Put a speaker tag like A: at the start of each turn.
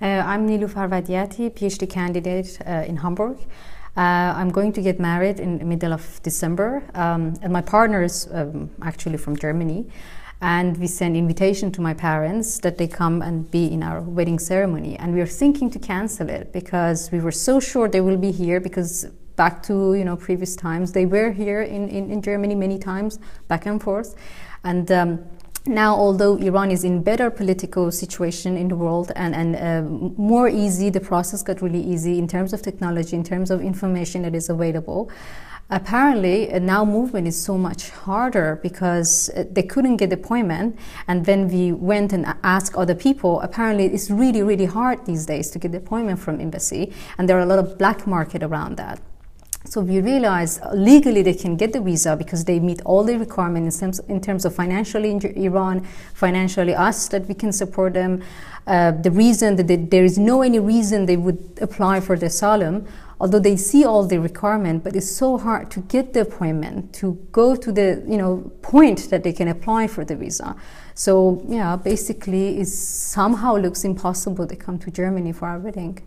A: Uh, I'm Nilu Farvadiati, PhD candidate uh, in Hamburg. Uh, I'm going to get married in the middle of December, um, and my partner is um, actually from Germany. And we send invitation to my parents that they come and be in our wedding ceremony. And we are thinking to cancel it because we were so sure they will be here because back to you know previous times they were here in, in, in Germany many times back and forth. And um, now, although Iran is in better political situation in the world and, and uh, more easy, the process got really easy in terms of technology, in terms of information that is available. Apparently, uh, now movement is so much harder because uh, they couldn't get appointment. And when we went and asked other people, apparently it's really, really hard these days to get the appointment from embassy. And there are a lot of black market around that. So we realize legally they can get the visa because they meet all the requirements in terms, in terms of financially in Iran, financially us that we can support them. Uh, the reason that they, there is no any reason they would apply for the asylum, although they see all the requirement, but it's so hard to get the appointment to go to the you know point that they can apply for the visa. So yeah, basically, it somehow looks impossible to come to Germany for our wedding.